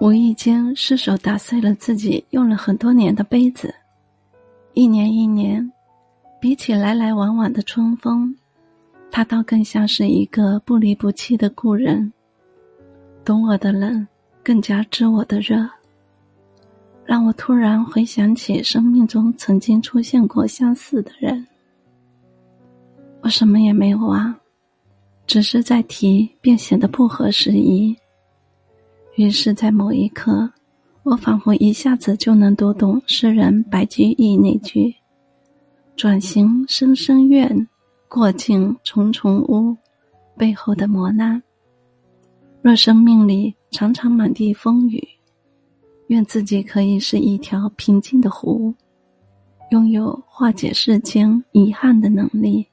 无意间失手打碎了自己用了很多年的杯子，一年一年，比起来来往往的春风，他倒更像是一个不离不弃的故人。懂我的人，更加知我的热，让我突然回想起生命中曾经出现过相似的人。我什么也没有忘，只是在提便显得不合时宜。于是，在某一刻，我仿佛一下子就能读懂诗人白居易那句：“转行深深院，过尽重重屋”背后的磨难。若生命里常常满地风雨，愿自己可以是一条平静的湖，拥有化解世间遗憾的能力。